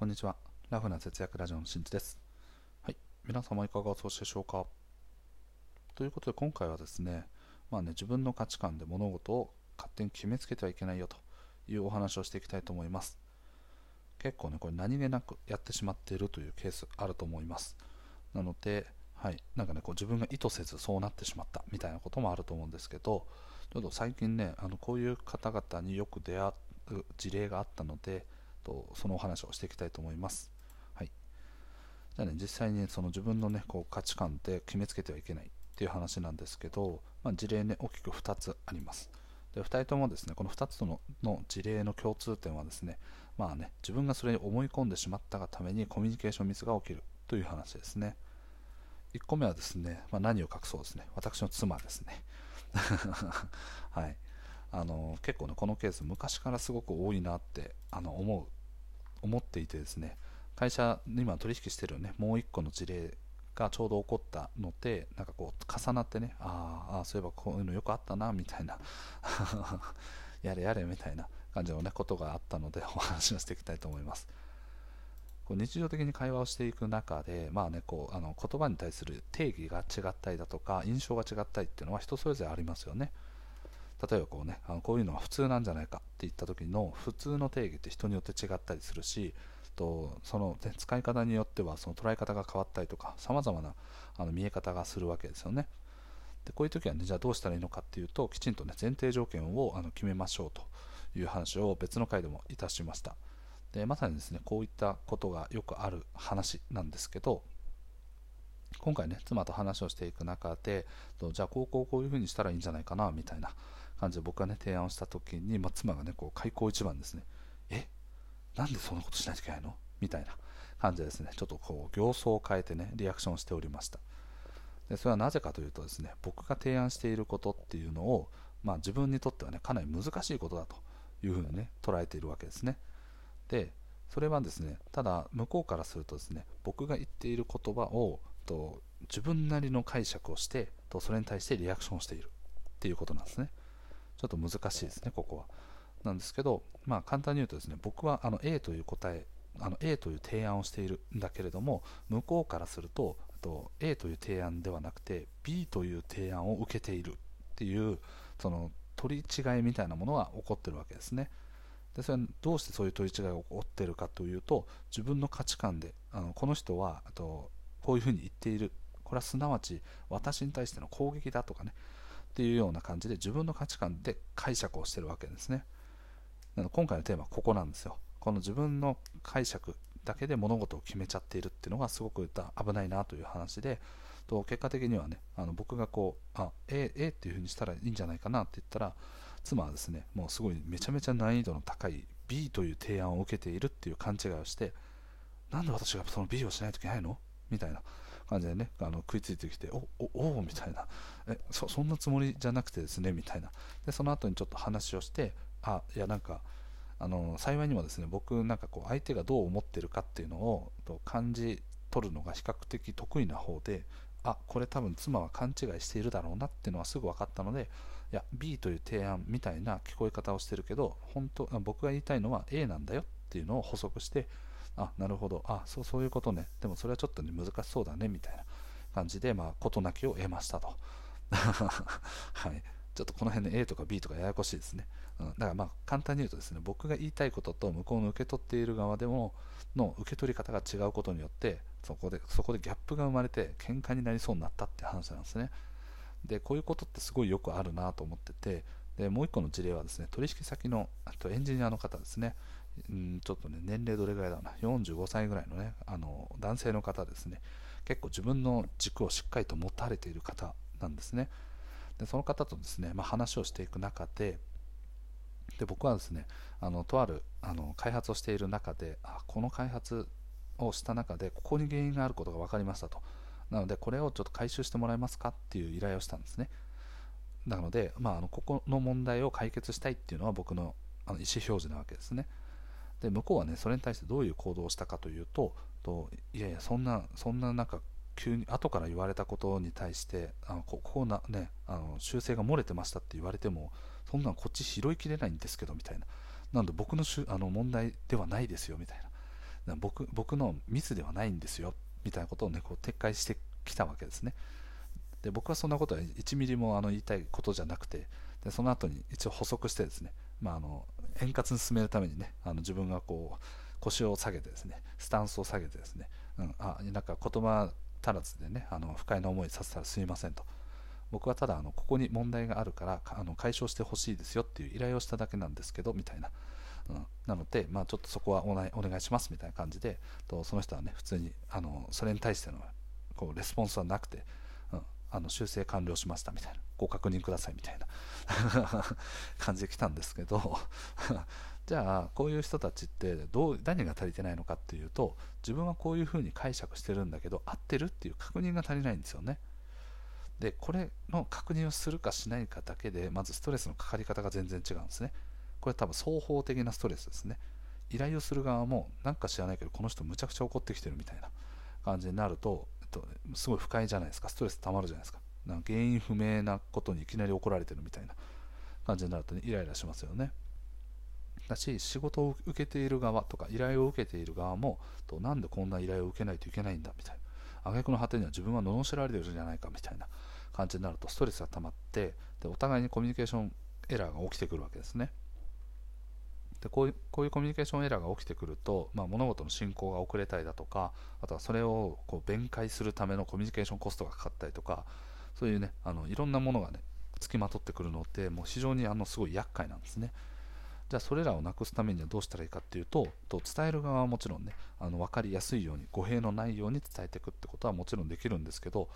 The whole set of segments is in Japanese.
こんにちは。ラフな節約ラジオのしんちです。はい。皆様いかがお過ごしでしょうか？ということで今回はですね、まあね、自分の価値観で物事を勝手に決めつけてはいけないよというお話をしていきたいと思います。結構ね、これ何気なくやってしまっているというケースあると思います。なので、はい、なんかね、こう自分が意図せずそうなってしまったみたいなこともあると思うんですけど、ちょっと最近ね、あのこういう方々によく出会う事例があったので、とそのお話をしていきたいと思います。はい、じゃあね、実際にその自分の、ね、こう価値観で決めつけてはいけないっていう話なんですけど、まあ、事例ね、大きく2つあります。で2人ともですねこの2つのの事例の共通点はですね,、まあね、自分がそれに思い込んでしまったがためにコミュニケーションミスが起きるという話ですね。1個目はですね、まあ、何を隠そうですね、私の妻ですね。はい、あの結構ねこのケース昔からすごく多いなってあの思う思っていてですね会社に今取引してるね。もう1個の事例がちょうど起こったのでなんかこう重なってねああそういえばこういうのよくあったなみたいな。やれやれみたいな感じのねことがあったので お話をしていきたいと思います。こう日常的に会話をしていく中で、まあね、こうあの言葉に対する定義が違ったりだとか印象が違ったりっていうのは人それぞれありますよね。例えばこうねあのこういうのは普通なんじゃないかって言った時の普通の定義って人によって違ったりするしとその、使い方によってはその捉え方が変わったりとかさまざまなあの見え方がするわけですよね。でこういう時はねじゃあどうしたらいいのかっていうときちんとね前提条件をあの決めましょうという話を別の回でもいたしました。でまさにですねこういったことがよくある話なんですけど今回ね妻と話をしていく中でじゃあこうこうこういうふうにしたらいいんじゃないかなみたいな感じで僕がね提案をした時に、まあ、妻がねこう開口一番ですねえ？なんでそんなことしないといけないの？みたいな感じでですねちょっとこう形相を変えてねリアクションしておりました。でそれはなぜかというとですね僕が提案していることっていうのを、まあ、自分にとってはねかなり難しいことだというふうにね捉えているわけですね。でそれはですねただ向こうからするとですね僕が言っている言葉をと自分なりの解釈をしてとそれに対してリアクションをしているっていうことなんですね。ちょっと難しいですね、ここは。なんですけど、まあ、簡単に言うとですね、僕はあの A という答え、あの A という提案をしているんだけれども、向こうからすると、と A という提案ではなくて B という提案を受けているっていうその取り違いみたいなものが起こってるわけですね。でそれどうしてそういう取り違いが起こってるかというと自分の価値観であのこの人はとこういうふうに言っているこれはすなわち私に対しての攻撃だとかねっていうような感じで自分の価値観で解釈をしてるわけですね。今回のテーマはここなんですよ。この自分の解釈だけで物事を決めちゃっているっていうのがすごく危ないなという話で、と結果的にはね、あの僕がこう、あ、A、A っていう風にしたらいいんじゃないかなって言ったら、妻はですね、もうすごいめちゃめちゃ難易度の高い B という提案を受けているっていう勘違いをして、なんで私がその B をしないといけないの？みたいな感じでね、あの食いついてきて、おおおみたいなえそ、そんなつもりじゃなくてですね、みたいな。で、その後にちょっと話をして、あ、いや、なんか、あの幸いにもですね、僕、なんかこう、相手がどう思ってるかっていうのを感じ取るのが比較的得意な方で、あ、これ多分妻は勘違いしているだろうなっていうのはすぐ分かったので、いや、B という提案みたいな聞こえ方をしてるけど、本当、僕が言いたいのは A なんだよっていうのを補足して、あなるほど。あそうそういうことね。でもそれはちょっとね難しそうだねみたいな感じでまあ事なきを得ましたと。はい。ちょっとこの辺で A とか B とかややこしいですね、うん、だからまあ簡単に言うとですね僕が言いたいことと向こうの受け取っている側でもの受け取り方が違うことによってそこでそこでギャップが生まれて喧嘩になりそうになったって話なんですね。でこういうことってすごいよくあるなと思っててでもう一個の事例はですね取引先のあとエンジニアの方ですね。うん、ちょっとね、年齢どれぐらいだろうな、45歳ぐらいのね、あの男性の方ですね、結構自分の軸をしっかりと持たれている方なんですね。でその方とですね、まあ、話をしていく中で、で僕はですね、あのとあるあの開発をしている中で、あこの開発をした中で、ここに原因があることが分かりましたと。なので、これをちょっと回収してもらえますかっていう依頼をしたんですね。なので、まあ、あのここの問題を解決したいっていうのは僕のあの意思表示なわけですね。で向こうはねそれに対してどういう行動をしたかというとといやいやそんなそんななんか急に後から言われたことに対してあのここな、ね、あの修正が漏れてましたって言われてもそんなんこっち拾いきれないんですけどみたいな。なので僕のしゅあの問題ではないですよみたいな。僕僕のミスではないんですよみたいなことをねこう撤回してきたわけですね。で僕はそんなことは1ミリもあの言いたいことじゃなくてでその後に一応補足してですね、まあ、あの円滑に進めるためにねあの自分がこう腰を下げてですねスタンスを下げてですね、うん、あなんか言葉足らずでねあの不快な思いさせたらすみませんと。僕はただあのここに問題があるからあの解消してほしいですよっていう依頼をしただけなんですけどみたいな、うん、なので、まあ、ちょっとそこはおお願いしますみたいな感じでとその人はね普通にあのそれに対してのこうレスポンスはなくて、あの修正完了しましたみたいな。ご確認くださいみたいな。感じで来たんですけど。じゃあこういう人たちってどう何が足りてないのかっていうと自分はこういうふうに解釈してるんだけど合ってるっていう確認が足りないんですよね。でこれの確認をするかしないかだけでまずストレスのかかり方が全然違うんですね。これ多分双方的なストレスですね。依頼をする側もなんか知らないけどこの人むちゃくちゃ怒ってきてるみたいな感じになると、と、すごい不快じゃないですか。ストレス溜まるじゃないですか。なんか原因不明なことにいきなり怒られてるみたいな感じになると、ね、イライラしますよね。だし仕事を受けている側とか依頼を受けている側もとなんでこんな依頼を受けないといけないんだみたいな。挙句の果てには自分は罵られてるじゃないかみたいな感じになるとストレスが溜まってでお互いにコミュニケーションエラーが起きてくるわけですね。でこういうこういうコミュニケーションエラーが起きてくると、まあ、物事の進行が遅れたりだとかあとはそれをこう弁解するためのコミュニケーションコストがかかったりとかそういうねあのいろんなものがねつきまとってくるのってもう非常にあのすごい厄介なんですね。じゃあそれらをなくすためにはどうしたらいいかっていうとと伝える側はもちろんねあの分かりやすいように語弊のないように伝えていくってことはもちろんできるんですけど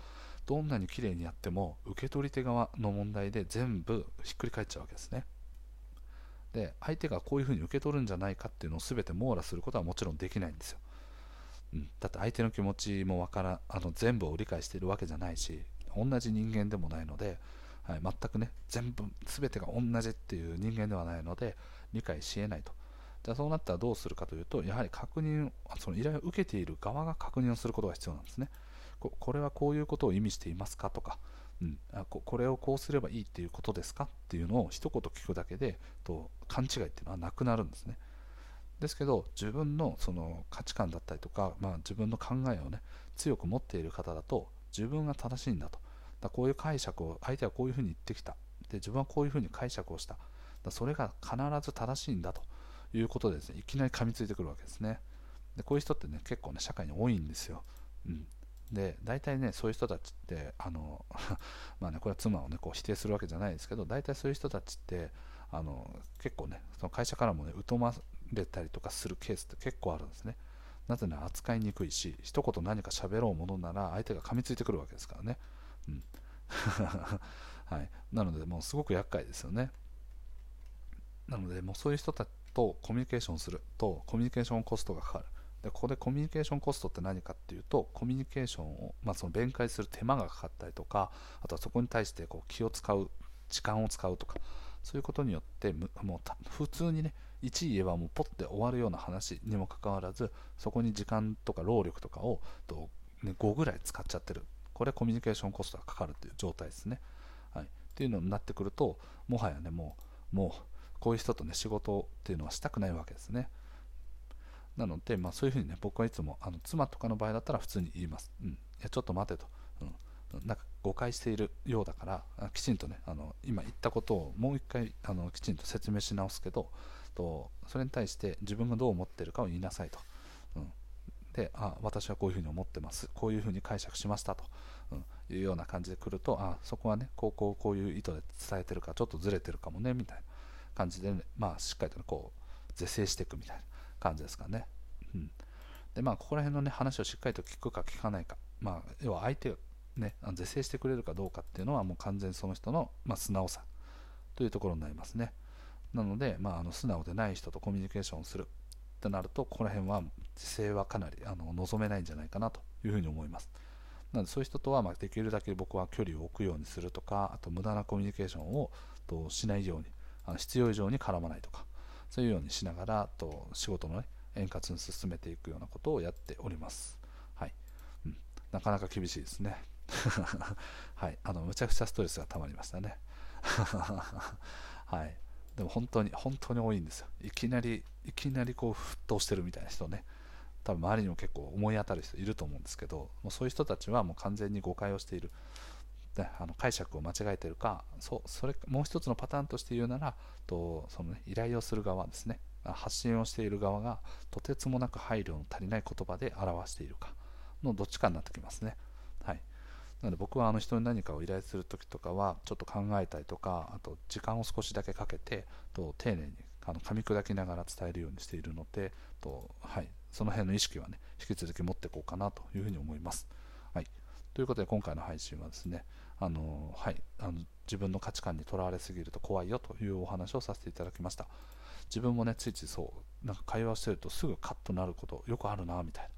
どんなに綺麗にやっても受け取り手側の問題で全部ひっくり返っちゃうわけですね。で相手がこういうふうに受け取るんじゃないかっていうのを全て網羅することはもちろんできないんですよ、うん、だって相手の気持ちもわからあの全部を理解しているわけじゃないし同じ人間でもないので、はい、全くね全部全てが同じっていう人間ではないので理解しえないと。じゃあそうなったらどうするかというとやはり確認その依頼を受けている側が確認をすることが必要なんですね。これはこういうことを意味していますかとか、うん、あここれをこうすればいいっていうことですかっていうのを一言聞くだけでと勘違いっていうのはなくなるんですね。ですけど自分のその価値観だったりとか、まあ、自分の考えをね強く持っている方だと自分が正しいんだと。だこういう解釈を相手はこういうふうに言ってきた。で自分はこういうふうに解釈をした。だそれが必ず正しいんだと。いうことでですねいきなり噛みついてくるわけですね。でこういう人ってね結構ね社会に多いんですよ、うん、で大体ねそういう人たちってあの まあねこれは妻をねこう否定するわけじゃないですけど大体そういう人たちってあの結構ねその会社からもね疎まれたりとかするケースって結構あるんですね。なぜなら扱いにくいし一言何か喋ろうものなら相手が噛みついてくるわけですからね。うん。はい、なのでもうすごく厄介ですよね。なのでもうそういう人たちとコミュニケーションするとコミュニケーションコストがかかる。でここでコミュニケーションコストって何かっていうとコミュニケーションを、まあ、その弁解する手間がかかったりとかあとはそこに対してこう気を使う時間を使うとかそういうことによってもう普通にね1位言えばもうポッて終わるような話にもかかわらずそこに時間とか労力とかをと、ね、5ぐらい使っちゃってる。これコミュニケーションコストがかかるっていう状態ですね、はい、っていうのになってくるともはやねもうもうこういう人とね仕事っていうのはしたくないわけですね。なので、まあ、そういうふうにね、僕はいつもあの妻とかの場合だったら普通に言います。うん、いやちょっと待てと、うん。なんか誤解しているようだから、きちんとね、あの今言ったことをもう一回あのきちんと説明し直すけど、とそれに対して自分がどう思ってるかを言いなさいと。うん、であ、私はこういうふうに思ってます、こういうふうに解釈しましたと、うん、いうような感じで来ると、あそこはね、こうこうこういう意図で伝えてるか、ちょっとずれてるかもね、みたいな感じで、ね、まあ、しっかりと、ね、こう是正していくみたいな。感じですかね。うん。で、まあ、ここら辺のね、話をしっかりと聞くか聞かないか。まあ、要は相手がね、是正してくれるかどうかっていうのは、もう完全にその人の、まあ、素直さというところになりますね。なので、まあ、あの素直でない人とコミュニケーションするってなると、ここら辺は自制はかなりあの望めないんじゃないかなというふうに思います。なのでそういう人とはまできるだけ僕は距離を置くようにするとか、あと無駄なコミュニケーションをとしないように、あの必要以上に絡まないとか、そういうようにしながらと仕事の、ね、円滑に進めていくようなことをやっております。はいうん、なかなか厳しいですね。はい、あのむちゃくちゃストレスが溜まりましたね。はい、でも本当に本当に多いんですよ。いきなりいきなりこう沸騰してるみたいな人ね。多分周りにも結構思い当たる人いると思うんですけどもうそういう人たちはもう完全に誤解をしているであの解釈を間違えてるかそうそれもう一つのパターンとして言うならとその、ね、依頼をする側ですね発信をしている側がとてつもなく配慮の足りない言葉で表しているかのどっちかになってきますね。はい、なので僕はあの人に何かを依頼するときとかはちょっと考えたりとかあと時間を少しだけかけてと丁寧にあの噛み砕きながら伝えるようにしているのでと、はい、その辺の意識はね引き続き持っていこうかなというふうに思います。はい、ということで今回の配信はですねあの、はい、あの自分の価値観にとらわれすぎると怖いよというお話をさせていただきました。自分もねついついそうなんか会話してるとすぐカッとなることよくあるなみたいなっ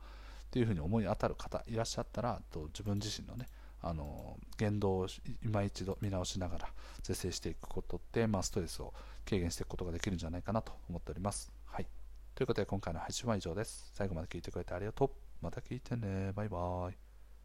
ていうふうに思い当たる方いらっしゃったらと自分自身のねあの言動を今一度見直しながら是正していくことで、まあ、ストレスを軽減していくことができるんじゃないかなと思っております。はい、ということで今回の配信は以上です。最後まで聞いてくれてありがとう。また聞いてね。バイバーイ。